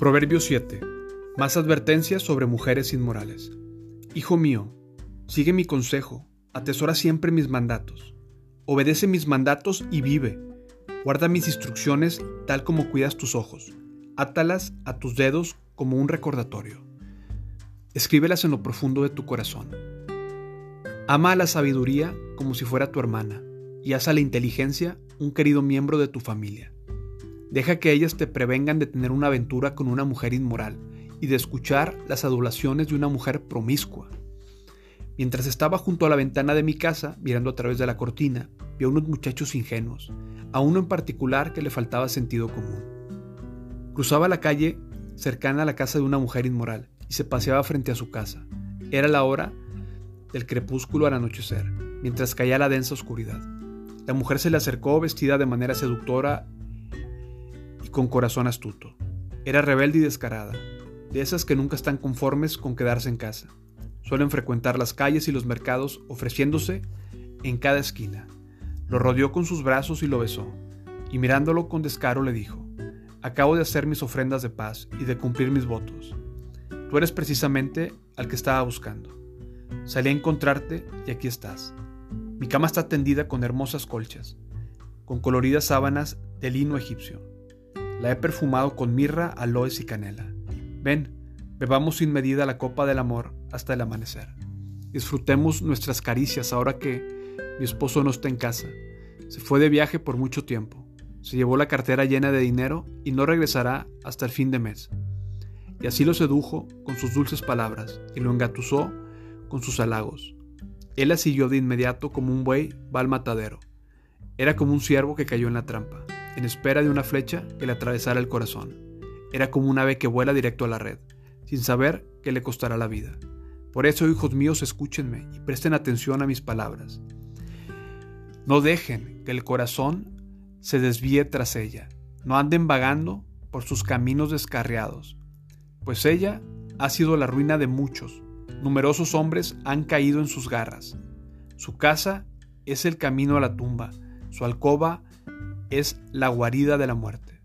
Proverbio 7. Más advertencias sobre mujeres inmorales. Hijo mío, sigue mi consejo, atesora siempre mis mandatos. Obedece mis mandatos y vive. Guarda mis instrucciones tal como cuidas tus ojos. Átalas a tus dedos como un recordatorio. Escríbelas en lo profundo de tu corazón. Ama a la sabiduría como si fuera tu hermana y haz a la inteligencia un querido miembro de tu familia. Deja que ellas te prevengan de tener una aventura con una mujer inmoral y de escuchar las adulaciones de una mujer promiscua. Mientras estaba junto a la ventana de mi casa, mirando a través de la cortina, vi a unos muchachos ingenuos, a uno en particular que le faltaba sentido común. Cruzaba la calle cercana a la casa de una mujer inmoral y se paseaba frente a su casa. Era la hora del crepúsculo al anochecer, mientras caía la densa oscuridad. La mujer se le acercó vestida de manera seductora con corazón astuto. Era rebelde y descarada, de esas que nunca están conformes con quedarse en casa. Suelen frecuentar las calles y los mercados ofreciéndose en cada esquina. Lo rodeó con sus brazos y lo besó, y mirándolo con descaro le dijo, Acabo de hacer mis ofrendas de paz y de cumplir mis votos. Tú eres precisamente al que estaba buscando. Salí a encontrarte y aquí estás. Mi cama está tendida con hermosas colchas, con coloridas sábanas de lino egipcio. La he perfumado con mirra, aloes y canela. Ven, bebamos sin medida la copa del amor hasta el amanecer. Disfrutemos nuestras caricias ahora que mi esposo no está en casa. Se fue de viaje por mucho tiempo. Se llevó la cartera llena de dinero y no regresará hasta el fin de mes. Y así lo sedujo con sus dulces palabras y lo engatusó con sus halagos. Él la siguió de inmediato como un buey va al matadero. Era como un ciervo que cayó en la trampa en espera de una flecha que le atravesara el corazón. Era como un ave que vuela directo a la red, sin saber que le costará la vida. Por eso, hijos míos, escúchenme y presten atención a mis palabras. No dejen que el corazón se desvíe tras ella. No anden vagando por sus caminos descarriados, pues ella ha sido la ruina de muchos. Numerosos hombres han caído en sus garras. Su casa es el camino a la tumba, su alcoba es la guarida de la muerte.